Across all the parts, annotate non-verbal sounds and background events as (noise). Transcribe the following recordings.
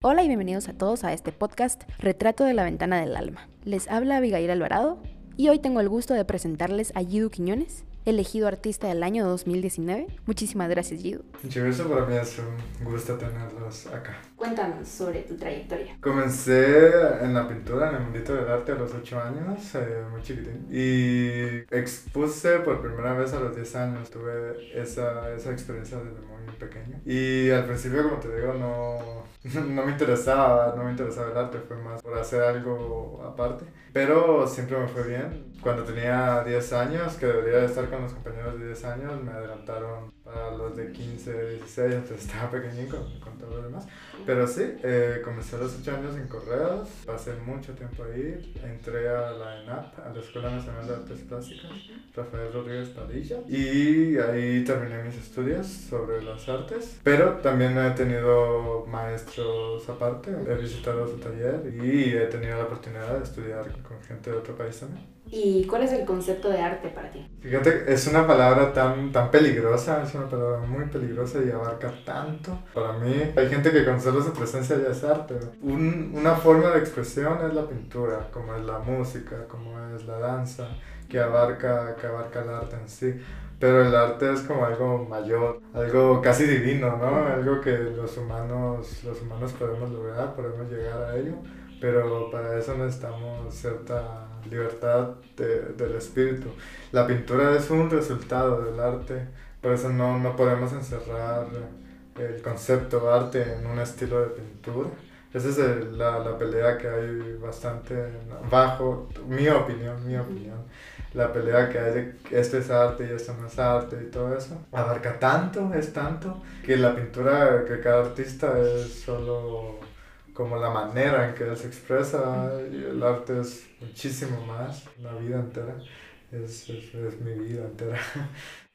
Hola y bienvenidos a todos a este podcast Retrato de la Ventana del Alma. Les habla Abigail Alvarado y hoy tengo el gusto de presentarles a Yidu Quiñones, elegido artista del año 2019. Muchísimas gracias, Gido. Muchas gracias, para mí es un gusto tenerlos acá. Cuéntanos sobre tu trayectoria. Comencé en la pintura, en el mundito del arte a los 8 años, eh, muy chiquitín. Y expuse por primera vez a los 10 años. Tuve esa, esa experiencia desde muy pequeño. Y al principio, como te digo, no, (laughs) no me interesaba, no me interesaba el arte, fue más por hacer algo aparte. Pero siempre me fue bien. Cuando tenía 10 años, que debería estar con los compañeros de 10 años, me adelantaron para los de 15, 16, (laughs) entonces estaba pequeñín con, con todo lo demás. Pero sí, eh, comencé a los 8 años en Correos, pasé mucho tiempo ahí, entré a la ENAP, a la Escuela Nacional de Artes Plásticas, Rafael Rodríguez Padilla, y ahí terminé mis estudios sobre las artes, pero también he tenido maestros aparte, he visitado su taller y he tenido la oportunidad de estudiar con gente de otro país también. ¿Y cuál es el concepto de arte para ti? Fíjate, es una palabra tan, tan peligrosa, es una palabra muy peligrosa y abarca tanto. Para mí, hay gente que con solo su presencia ya es arte. Un, una forma de expresión es la pintura, como es la música, como es la danza, que abarca, que abarca el arte en sí. Pero el arte es como algo mayor, algo casi divino, ¿no? Algo que los humanos, los humanos podemos lograr, podemos llegar a ello, pero para eso necesitamos cierta libertad de, del espíritu. La pintura es un resultado del arte, por eso no, no podemos encerrar el concepto arte en un estilo de pintura. Esa es la, la, pelea que hay bastante bajo, mi opinión, mi opinión. La pelea que hay de esto es arte y esto no es arte y todo eso. Abarca tanto, es tanto, que la pintura, que cada artista es solo como la manera en que él se expresa y el arte es muchísimo más, la vida entera, es, es, es mi vida entera.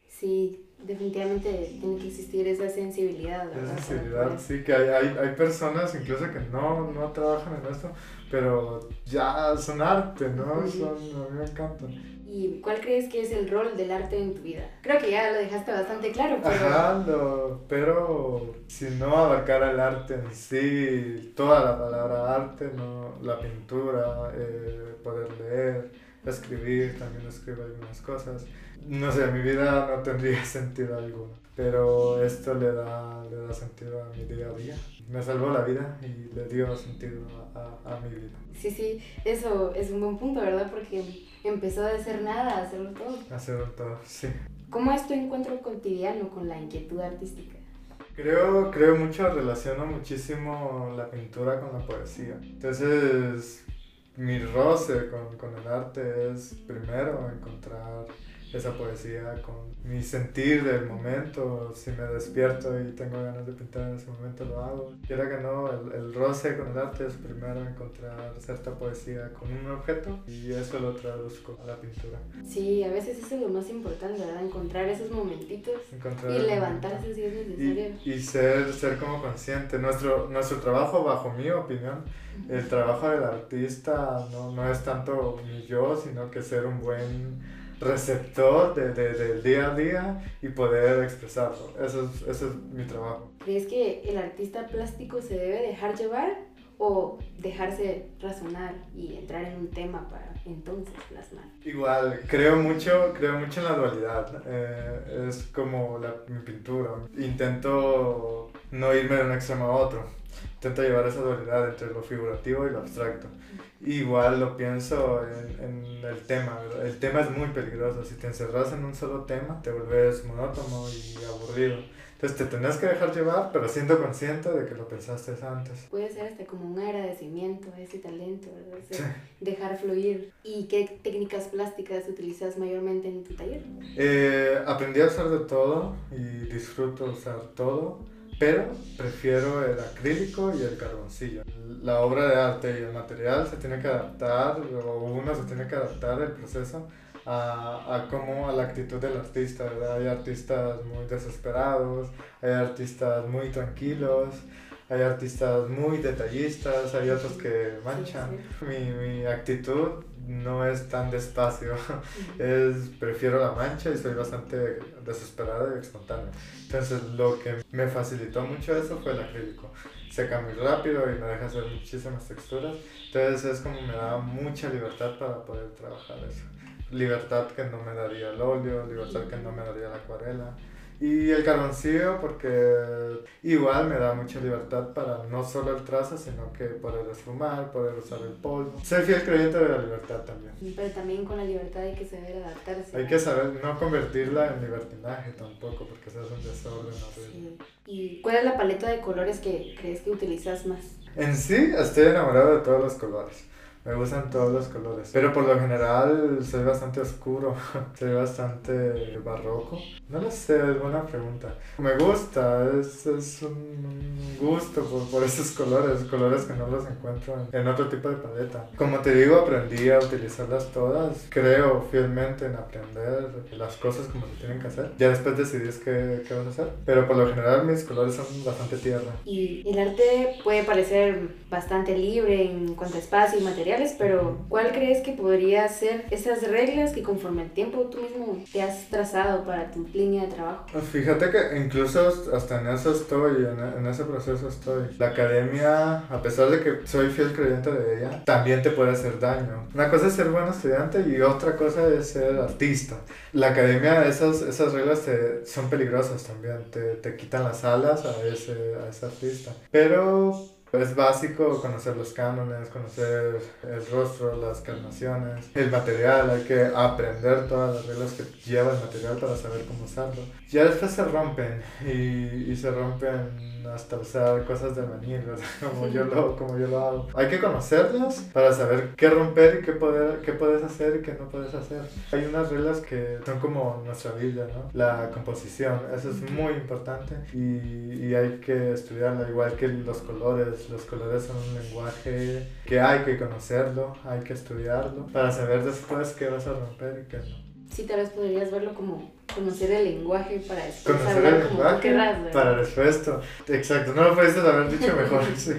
Sí, definitivamente tiene que existir esa sensibilidad. Esa sensibilidad, sí, que hay, hay, hay, personas incluso que no, no trabajan en esto, pero ya son arte, ¿no? Son, a mí me encantan. ¿Y cuál crees que es el rol del arte en tu vida? Creo que ya lo dejaste bastante claro, pero... Ajá, pero si no abarcara el arte en sí, toda la palabra arte, ¿no? la pintura, eh, poder leer, escribir, también escribo algunas cosas. No sé, mi vida no tendría (laughs) sentido alguno, pero esto le da, le da sentido a mi día a día. Me salvó la vida y le dio sentido a, a, mi vida. Sí, sí, eso es un buen punto, ¿verdad? Porque empezó de ser nada a hacerlo todo. A hacerlo todo, sí. ¿Cómo es tu encuentro cotidiano con la inquietud artística? Creo, creo mucho, relaciono muchísimo la pintura con la poesía. Entonces, mi roce con, con el arte es primero encontrar esa poesía con mi sentir del momento. Si me despierto y tengo ganas de pintar en ese momento, lo hago. Quiera que no, el, el, roce con el arte es primero encontrar cierta poesía con un objeto y eso lo traduzco a la pintura. Sí, a veces eso es lo más importante, ¿verdad? Encontrar esos momentitos y levantarse si es necesario. Y, y, ser, ser como consciente. Nuestro, nuestro trabajo, bajo mi opinión, el trabajo del artista no, no es tanto mi yo, sino que ser un buen receptor de, de, del día a día y poder expresarlo. Eso es, eso es mi trabajo. ¿Crees que el artista plástico se debe dejar llevar o dejarse razonar y entrar en un tema para entonces plasmar? Igual, creo mucho, creo mucho en la dualidad. Eh, es como la, mi pintura. Intento no irme de un extremo a otro. Intento llevar esa dualidad entre lo figurativo y lo abstracto. Igual lo pienso en, en, el tema, el tema es muy peligroso, si te encerras en un solo tema te vuelves monótono y aburrido. Entonces te tendrás que dejar llevar, pero siendo consciente de que lo pensaste antes. Puede ser hasta como un agradecimiento a ese talento, ¿verdad? sí. Dejar fluir. ¿Y qué técnicas plásticas utilizas mayormente en tu taller? Eh, aprendí a usar de todo y disfruto usar todo pero prefiero el acrílico y el carboncillo. La obra de arte y el material se tiene que adaptar, o uno se tiene que adaptar el proceso a, a cómo, a la actitud del artista, ¿verdad? Hay artistas muy desesperados, hay artistas muy tranquilos, hay artistas muy detallistas, hay otros que manchan. Mi, mi actitud no es tan despacio, es, prefiero la mancha y soy bastante desesperado y espontáneo. Entonces lo que me facilitó mucho eso fue el acrílico. Seca muy rápido y me deja hacer muchísimas texturas. Entonces es como me da mucha libertad para poder trabajar eso. Libertad que no me daría el óleo, libertad que no me daría la acuarela. Y el carboncillo porque igual me da mucha libertad para no solo el trazo, sino que poder esfumar, poder usar el polvo. Soy fiel creyente de la libertad también. Pero también con la libertad hay que saber adaptarse. Hay que saber no convertirla en libertinaje tampoco, porque se hace un desorden Sí. ¿Y cuál es la paleta de colores que crees que utilizas más? En sí, estoy enamorado de todos los colores. Me gustan todos los colores. Pero por lo general soy bastante oscuro. (laughs) soy bastante barroco. No lo sé, es buena pregunta. Me gusta, es, es un gusto por, por, esos colores. Colores que no los encuentro en, otro tipo de paleta. Como te digo, aprendí a utilizarlas todas. Creo fielmente en aprender las cosas como se tienen que hacer. Ya después decidís qué, qué vas a hacer. Pero por lo general mis colores son bastante tierra. Y el arte puede parecer bastante libre en cuanto a espacio y material pero ¿cuál crees que podría ser esas reglas que conforme el tiempo tú mismo te has trazado para tu línea de trabajo? Pues fíjate que incluso hasta en eso estoy, en, ese proceso estoy. La academia, a pesar de que soy fiel creyente de ella, también te puede hacer daño. Una cosa es ser buen estudiante y otra cosa es ser artista. La academia, esas, esas reglas te, son peligrosas también, te, te quitan las alas a ese, a ese artista. Pero es básico conocer los cánones, conocer el rostro, las carnaciones, el material, hay que aprender todas las reglas que lleva el material para saber cómo usarlo. Ya después se rompen y, y se rompen hasta usar cosas de albañil, (laughs) como, yo lo, como yo lo hago. Hay que conocerlas para saber qué romper y qué, poder, qué puedes hacer y qué no puedes hacer. Hay unas reglas que son como nuestra Biblia, ¿no? La composición, eso es muy importante y, y hay que estudiarla, igual que los colores. Los colores son un lenguaje que hay que conocerlo, hay que estudiarlo para saber después qué vas a romper y qué no. Sí, tal vez podrías verlo como conocer el lenguaje para después conocer el lenguaje para después exacto no lo puedes haber dicho mejor (laughs) sí.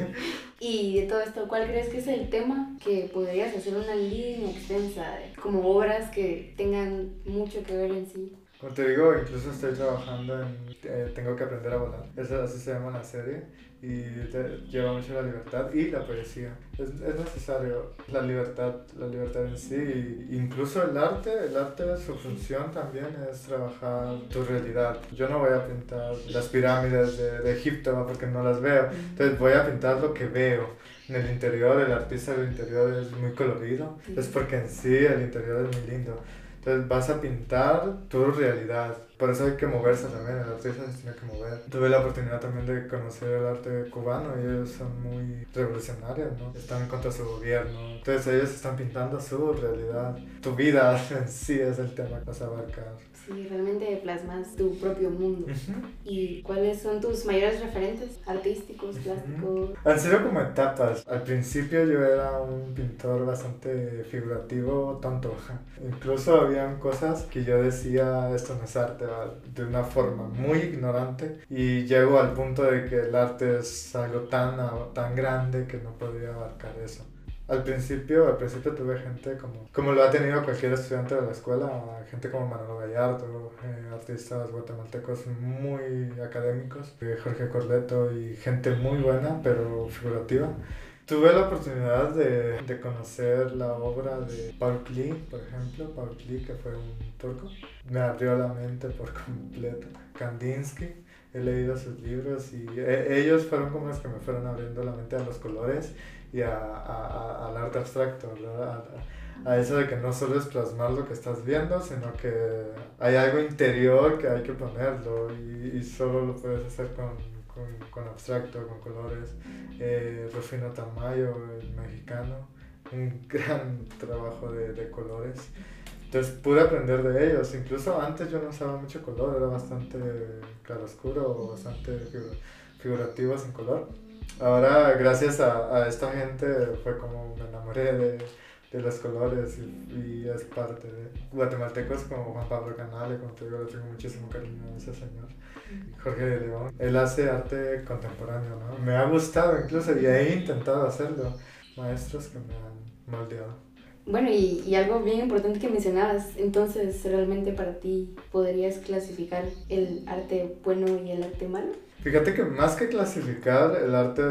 y de todo esto cuál crees que es el tema que podrías hacer una línea extensa como obras que tengan mucho que ver en sí como te digo incluso estoy trabajando en eh, tengo que aprender a volar. Eso así se llama la serie y te lleva mucho la libertad y la poesía. Es, es, necesario la libertad, la libertad en sí, incluso el arte, el arte, su función también es trabajar tu realidad. Yo no voy a pintar las pirámides de, de Egipto porque no las veo, entonces voy a pintar lo que veo. En el interior, el artista del interior es muy colorido, es porque en sí el interior es muy lindo. Entonces vas a pintar tu realidad. Por eso hay que moverse también, el artista se tiene que mover. Tuve la oportunidad también de conocer el arte cubano y ellos son muy revolucionarios, ¿no? Están contra su gobierno. Entonces ellos están pintando su realidad. Tu vida (laughs) en sí es el tema que vas a abarcar. Sí, realmente plasmas tu propio mundo. ¿Y cuáles son tus mayores referentes artísticos, plásticos? Han sido como etapas. Al principio yo era un pintor bastante figurativo, tonto. Incluso habían cosas que yo decía, esto no es arte, de una forma muy ignorante. Y llego al punto de que el arte es algo tan, tan grande que no podía abarcar eso. Al principio, al principio tuve gente como, como lo ha tenido cualquier estudiante de la escuela, gente como Manolo Gallardo, eh, artistas guatemaltecos muy académicos, eh, Jorge Corleto y gente muy buena, pero figurativa. Tuve la oportunidad de, de, conocer la obra de Paul Klee, por ejemplo, Paul Klee, que fue un turco. Me abrió la mente por (laughs) completo. Kandinsky, he leído sus libros y eh, ellos fueron como los que me fueron abriendo la mente a los colores y a, a, al arte abstracto, a, a, eso de que no solo es plasmar lo que estás viendo, sino que hay algo interior que hay que ponerlo y, y solo lo puedes hacer con, con, con abstracto, con colores. Eh, Rufino Tamayo, el mexicano, un (laughs) gran trabajo de, de colores. Entonces pude aprender de ellos. Incluso antes yo no usaba mucho color, era bastante claroscuro, bastante figurativo sin color ahora gracias a, a, esta gente fue como me enamoré de, de los colores y, es parte de guatemaltecos como Juan Pablo Canale, como te digo, le tengo muchísimo cariño a ese señor. Jorge de León. Él hace arte contemporáneo, ¿no? Me ha gustado incluso y he intentado hacerlo. Maestros que me han moldeado. Bueno, y, y, algo bien importante que mencionabas, entonces, ¿realmente para ti podrías clasificar el arte bueno y el arte malo? Fíjate que más que clasificar el arte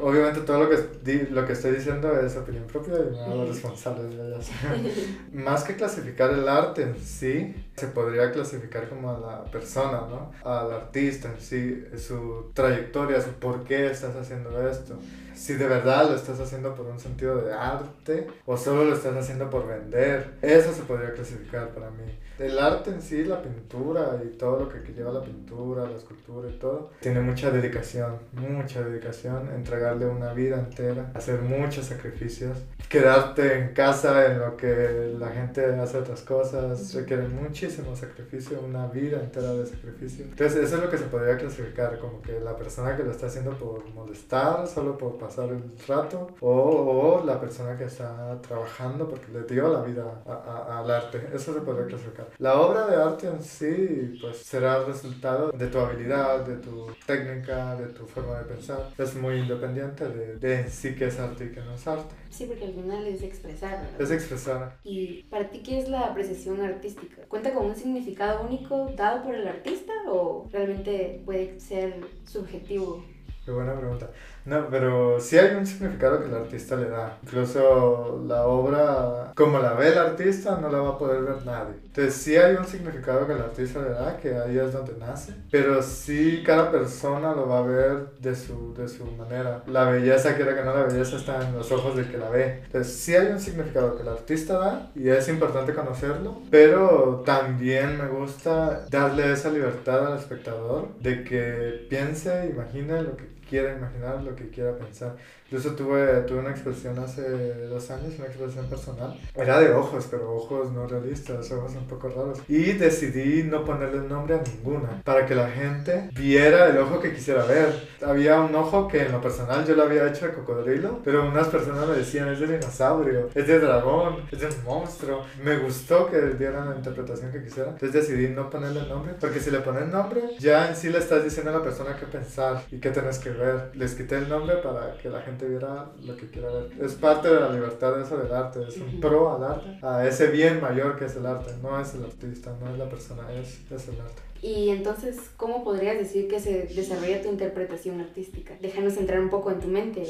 Obviamente todo lo que, lo que estoy diciendo es opinión propia y me hago responsable de ellas. (laughs) (laughs) Más que clasificar el arte en sí, se podría clasificar como a la persona, ¿no? Al artista en sí, su trayectoria, su por qué estás haciendo esto. Si de verdad lo estás haciendo por un sentido de arte o solo lo estás haciendo por vender. Eso se podría clasificar para mí. El arte en sí, la pintura y todo lo que lleva la pintura, la escultura y todo, tiene mucha dedicación, mucha dedicación, entregarle una vida entera, hacer muchos sacrificios, quedarte en casa en lo que la gente hace otras cosas, requiere muchísimo sacrificio, una vida entera de sacrificio. Entonces eso es lo que se podría clasificar, como que la persona que lo está haciendo por molestar, solo por pasar el rato, o, o la persona que está trabajando porque le dio la vida al arte, eso se podría clasificar. La obra de arte en sí, pues será el resultado de tu habilidad, de tu técnica, de tu forma de pensar. Es muy independiente de, de en sí que es arte y que no es arte. Sí, porque al final es expresar. Es expresar. ¿Y para ti qué es la apreciación artística? ¿Cuenta con un significado único dado por el artista o realmente puede ser subjetivo? Qué buena pregunta. No, pero sí hay un significado que el artista le da. Incluso la obra, como la ve el artista, no la va a poder ver nadie. Entonces sí hay un significado que el artista le da, que ahí es donde nace. Pero sí cada persona lo va a ver de su, de su manera. La belleza, quiera que no, la belleza está en los ojos del que la ve. Entonces sí hay un significado que el artista da y es importante conocerlo. Pero también me gusta darle esa libertad al espectador de que piense, imagine lo que quiera imaginar, lo que quiera pensar. Incluso tuve, tuve una expresión hace dos años, una expresión personal. Era de ojos, pero ojos no realistas, ojos un poco raros. Y decidí no ponerle nombre a ninguna, para que la gente viera el ojo que quisiera ver. Había un ojo que en lo personal yo lo había hecho de cocodrilo, pero unas personas me decían, es de dinosaurio, es de dragón, es de monstruo. Me gustó que dieran la interpretación que quisiera. Entonces decidí no ponerle nombre, porque si le pones nombre, ya en sí le estás diciendo a la persona qué pensar y qué tenés que ver. Les quité el nombre para que la gente viera lo que quiera ver. Es parte de la libertad de eso del arte, es un pro al arte, a ese bien mayor que es el arte, no es el artista, no es la persona, es, es el arte. Y entonces, ¿cómo podrías decir que se desarrolla tu interpretación artística? Déjanos entrar un poco en tu mente.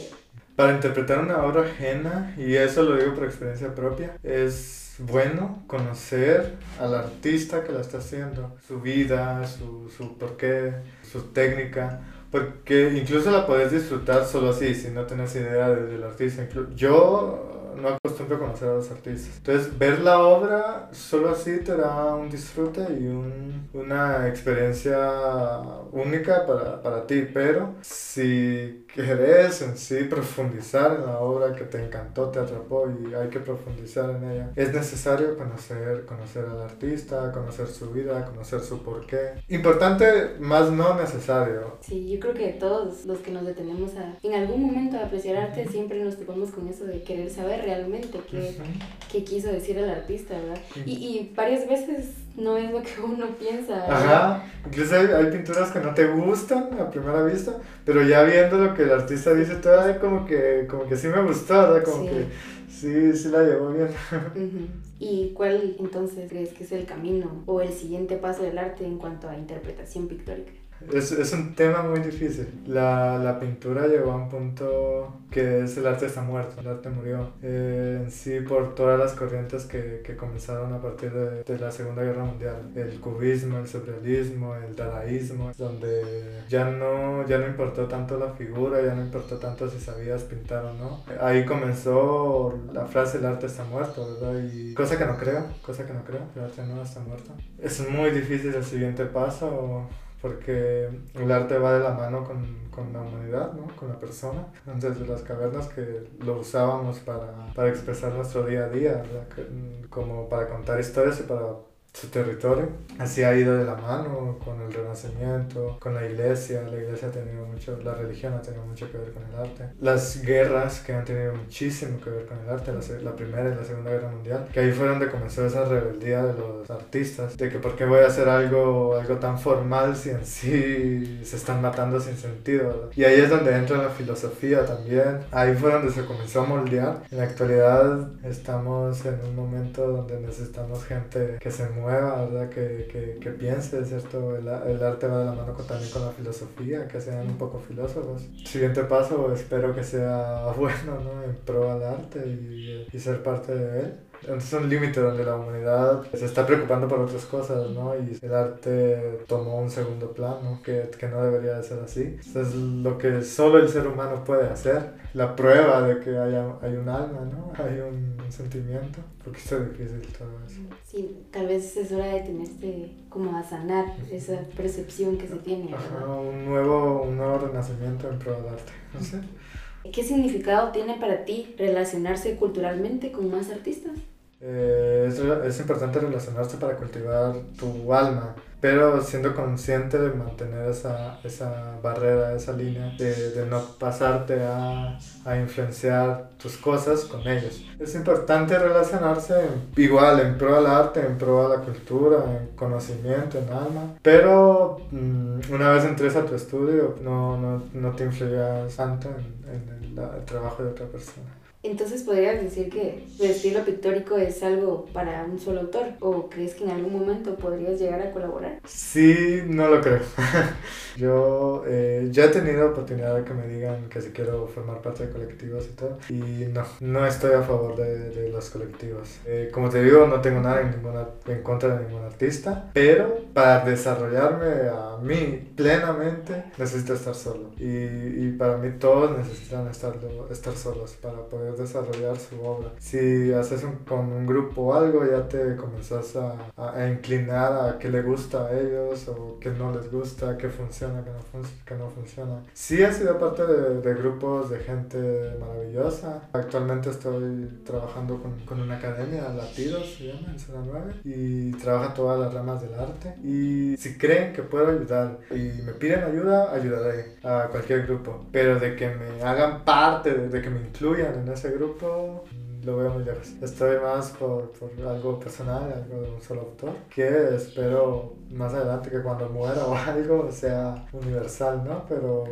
Para interpretar una obra ajena, y eso lo digo por experiencia propia, es bueno conocer al artista que la está haciendo, su vida, su, su porqué, su técnica, porque incluso la puedes disfrutar solo así, si no tienes idea del artista. Yo no acostumbro a conocer a los artistas. Entonces, ver la obra solo así te da un disfrute y un, una experiencia única para, para ti. Pero si querés en sí profundizar en la obra que te encantó, te atrapó y hay que profundizar en ella, es necesario conocer, conocer al artista, conocer su vida, conocer su porqué. Importante, más no necesario. Sí, yo creo que todos los que nos detenemos a, en algún momento a apreciar arte, siempre nos topamos con eso de querer saber realmente qué, qué quiso decir el artista, ¿verdad? Y, y varias veces no es lo que uno piensa. Ajá, incluso hay, hay, pinturas que no te gustan a primera vista, pero ya viendo lo que el artista dice, todavía como que, como que sí me gustó, ¿verdad? Como que sí, sí la llevó bien. (laughs) ¿Y cuál entonces crees que es el camino o el siguiente paso del arte en cuanto a interpretación pictórica? Es, es un tema muy difícil. La, la, pintura llegó a un punto que es el arte está muerto, el arte murió. Eh, en sí, por todas las corrientes que, que comenzaron a partir de, de, la Segunda Guerra Mundial. El cubismo, el surrealismo, el dadaísmo, donde ya no, ya no importó tanto la figura, ya no importó tanto si sabías pintar o no. Ahí comenzó la frase el arte está muerto, ¿verdad? Y cosa que no creo, cosa que no creo, el arte no está muerto. Es muy difícil el siguiente paso porque el arte va de la mano con, con, la humanidad, ¿no? con la persona. Entonces, las cavernas que lo usábamos para, para expresar nuestro día a día, como para contar historias y para su territorio. Así ha ido de la mano con el renacimiento, con la iglesia. La iglesia ha tenido mucho, la religión ha tenido mucho que ver con el arte. Las guerras que han tenido muchísimo que ver con el arte, la, la primera y la segunda guerra mundial, que ahí fue donde comenzó esa rebeldía de los artistas, de que por qué voy a hacer algo, algo tan formal si en sí se están matando sin sentido. Y ahí es donde entra la filosofía también. Ahí fue donde se comenzó a moldear. En la actualidad estamos en un momento donde necesitamos gente que se mueva, ¿verdad? Que, que, que piense, ¿cierto? El, el, arte va de la mano también con la filosofía, que sean un poco filósofos. Siguiente paso, espero que sea (laughs) bueno, ¿no? En pro al arte y, y ser parte de él es un límite donde la humanidad se está preocupando por otras cosas, ¿no? Y el arte tomó un segundo plano, que, que no debería de ser así. es lo que solo el ser humano puede hacer, la prueba de que haya, hay un alma, ¿no? Hay un, sentimiento, porque está difícil todo eso. Sí, tal vez es hora de tenerse como a sanar esa percepción que se tiene. Ajá, un nuevo, un nuevo renacimiento en pro del arte, no sé. ¿Qué significado tiene para ti relacionarse culturalmente con más artistas? Eh, es, es, importante relacionarse para cultivar tu alma, pero siendo consciente de mantener esa, esa barrera, esa línea, de, de no pasarte a, a, influenciar tus cosas con ellos. Es importante relacionarse igual en pro al arte, en pro a la cultura, en conocimiento, en alma, pero mm, una vez entres a tu estudio no, no, no te influyas tanto en, en el, el trabajo de otra persona. Entonces, ¿podrías decir que el estilo pictórico es algo para un solo autor? ¿O crees que en algún momento podrías llegar a colaborar? Sí, no lo creo. (laughs) Yo eh, ya he tenido oportunidad de que me digan que si quiero formar parte de colectivos y todo. Y no, no estoy a favor de, de los colectivos. Eh, como te digo, no tengo nada en, ninguna, en contra de ningún artista. Pero para desarrollarme a mí plenamente, necesito estar solo. Y, y para mí todos necesitan estar, estar solos para poder desarrollar su obra. Si haces un, con un grupo algo, ya te comenzás a, a, inclinar a qué le gusta a ellos o qué no les gusta, qué funciona, qué no, qué no funciona. Sí he sido parte de, de, grupos de gente maravillosa. Actualmente estoy trabajando con, con una academia, Latidos se llama, en Zona 9, y trabaja todas las ramas del arte. Y si creen que puedo ayudar y me piden ayuda, ayudaré a cualquier grupo. Pero de que me hagan parte, de, de que me incluyan en ese grupo lo veo muy lejos. Estoy más por, por, algo personal, algo de un solo autor, que espero más adelante que cuando muera (laughs) o algo sea universal, ¿no? Pero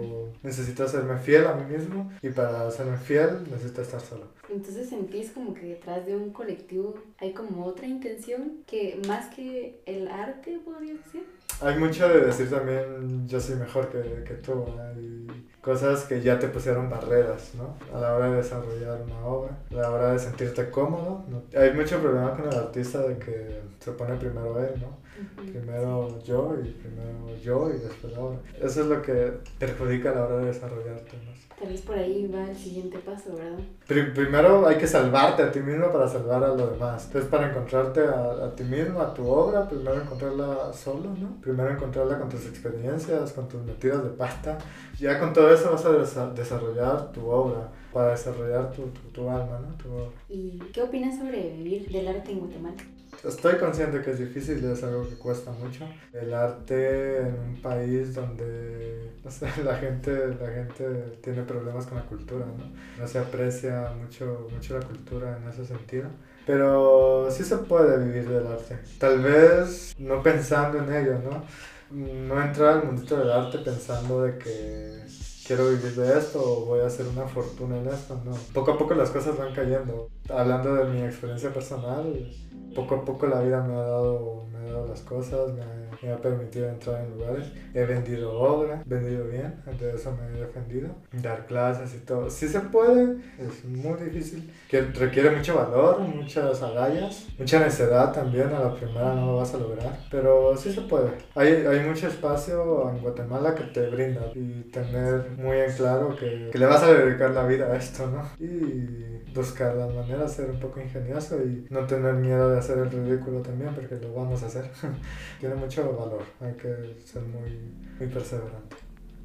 necesito serme fiel a mí mismo y para serme fiel necesito estar solo. Entonces sentís como que detrás de un colectivo hay como otra intención que más que el arte podría decir. Hay mucho de decir también yo soy mejor que, que tú, y cosas que ya te pusieron barreras, ¿no? A la hora de desarrollar una obra, a la hora de sentirte cómodo. Hay mucho problema con el artista de que se pone primero él, ¿no? Primero yo y primero yo y después la obra. Eso es lo que perjudica a la hora de desarrollarte. Tal vez por ahí va el siguiente paso, ¿verdad? Pr primero hay que salvarte a ti mismo para salvar a los demás. Entonces, para encontrarte a, a, ti mismo, a tu obra, primero encontrarla solo, ¿no? Primero encontrarla con tus experiencias, con tus metidas de pasta. Ya con todo eso vas a desa desarrollar tu obra, para desarrollar tu, tu, tu alma, ¿no? Tu obra. ¿Y qué opinas sobre vivir del arte en Guatemala? Estoy consciente que es difícil, es algo que cuesta mucho. El arte en un país donde no sé, (laughs) la, gente, la gente tiene problemas con la cultura, ¿no? No se aprecia mucho, mucho la cultura en ese sentido. Pero sí se puede vivir del arte. Tal vez no pensando en ello, ¿no? No entrar al mundito del arte pensando de que quiero vivir de esto o voy a hacer una fortuna en esto, no. Poco a poco las cosas van cayendo. Hablando de mi experiencia personal, poco a poco la vida me ha dado, me ha dado las cosas, me ha, me ha permitido entrar en lugares. He vendido obra, vendido bien, de eso me he defendido. Dar clases y todo. Sí se puede, es muy difícil, que requiere mucho valor, muchas agallas, mucha necedad también, a la primera no lo vas a lograr, pero sí se puede. Hay, hay mucho espacio en Guatemala que te brinda y tener muy en claro que, que le vas a dedicar la vida a esto, ¿no? Y buscar las maneras, ser un poco ingenioso y no tener miedo de hacer el ridículo también, porque lo vamos a hacer. (laughs) Tiene mucho valor, hay que ser muy, muy perseverante.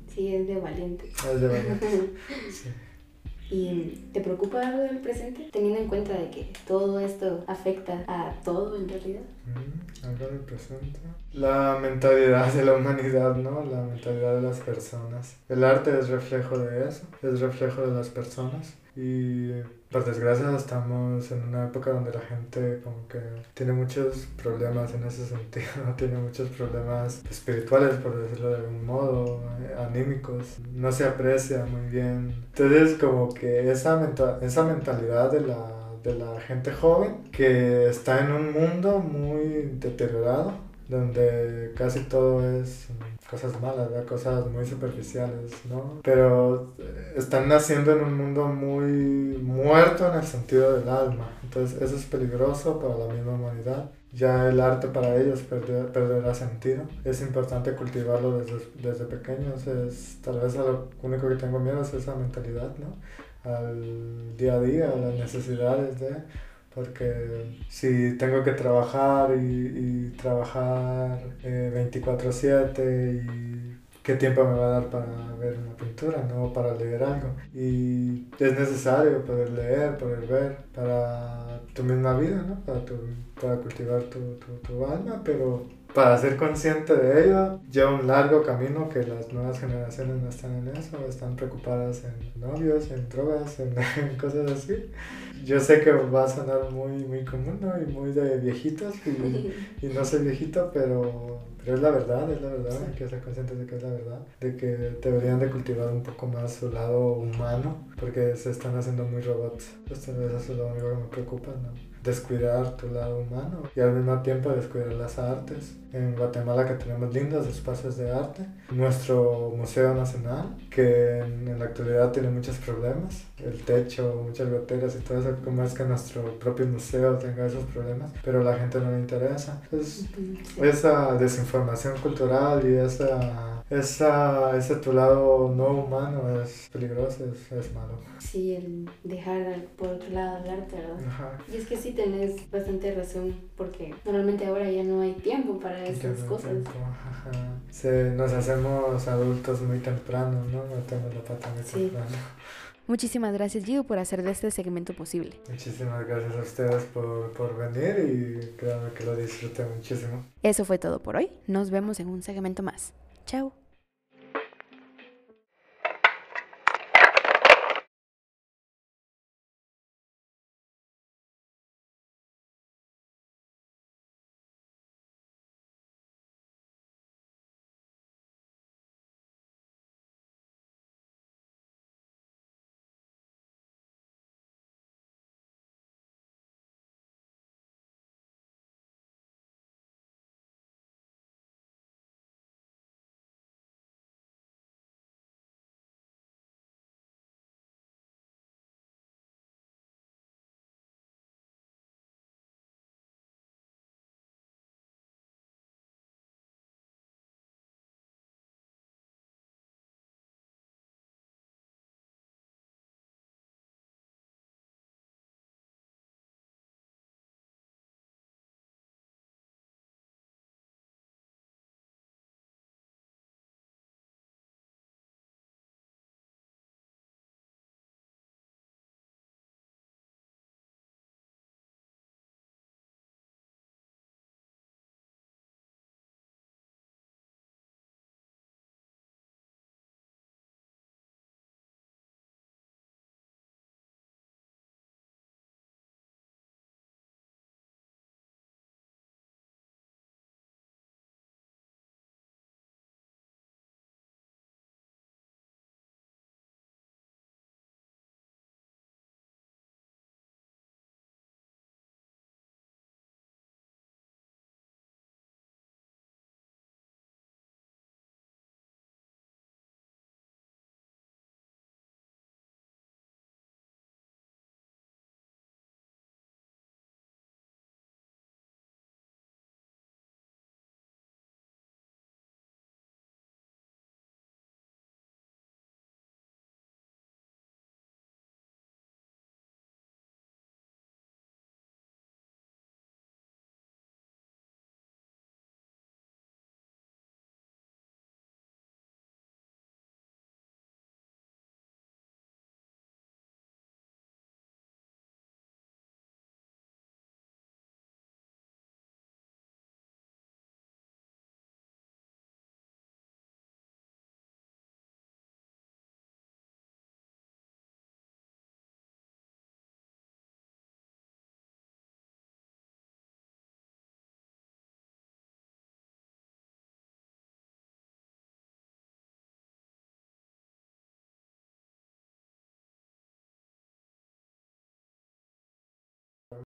Sí, es de valiente. Es de valiente. (laughs) sí. ¿Y te preocupa algo del presente? Teniendo en cuenta de que todo esto afecta a todo en realidad. Mm, algo del presente. La mentalidad de la humanidad, ¿no? La mentalidad de las personas. El arte es reflejo de eso, es reflejo de las personas. Y por desgracia estamos en una época donde la gente como que tiene muchos problemas en ese sentido, (laughs) tiene muchos problemas espirituales, por decirlo de algún modo, eh, anímicos, no se aprecia muy bien. Entonces como que esa, esa mentalidad de la, de la gente joven que está en un mundo muy deteriorado, donde casi todo es cosas malas, cosas muy superficiales, ¿no? Pero eh, están naciendo en un mundo muy muerto en el sentido del alma. Entonces eso es peligroso para la misma humanidad. Ya el arte para ellos perderá sentido. Es importante cultivarlo desde, desde pequeños. Es, tal vez lo único que tengo miedo es esa mentalidad, ¿no? Al día a día, a las necesidades de porque si tengo que trabajar y, trabajar 24/7 eh, y qué tiempo me va a dar para ver una pintura, no para leer algo. Y es necesario poder leer, poder ver para tu misma vida, ¿no? para, tu, para cultivar tu, tu, tu alma, pero para ser consciente de ello, lleva un largo camino que las nuevas generaciones no están en eso, están preocupadas en novios, en drogas, en, (laughs) cosas así. Yo sé que va a sonar muy, muy común ¿no? y muy de viejitos y, (laughs) y no soy viejito, pero, pero es la verdad, es la verdad, hay que ser conscientes de que es la verdad, de que deberían de cultivar un poco más su lado humano, porque se están haciendo muy robots. Esto es lo único que me preocupa, ¿no? Descuidar tu lado humano y al mismo tiempo descuidar las artes. En Guatemala que tenemos lindos espacios de arte. Nuestro Museo Nacional, que en, la actualidad tiene muchos problemas. El techo, muchas goteras y todo eso. Como es que nuestro propio museo tenga esos problemas, pero a la gente no le interesa. Entonces, esa desinformación cultural y esa esa, ese tu lado no humano es peligroso, es, es, malo. Sí, el dejar por otro lado el arte, ¿verdad? Y es que sí tenés bastante razón, porque normalmente ahora ya no hay tiempo para esas cosas. Se, nos hacemos adultos muy temprano, ¿no? Metemos la pata muy temprano. Muchísimas gracias, Giu, por hacer de este segmento posible. Muchísimas gracias a ustedes por, por venir y creo que lo disfruté muchísimo. Eso fue todo por hoy. Nos vemos en un segmento más. Ciao.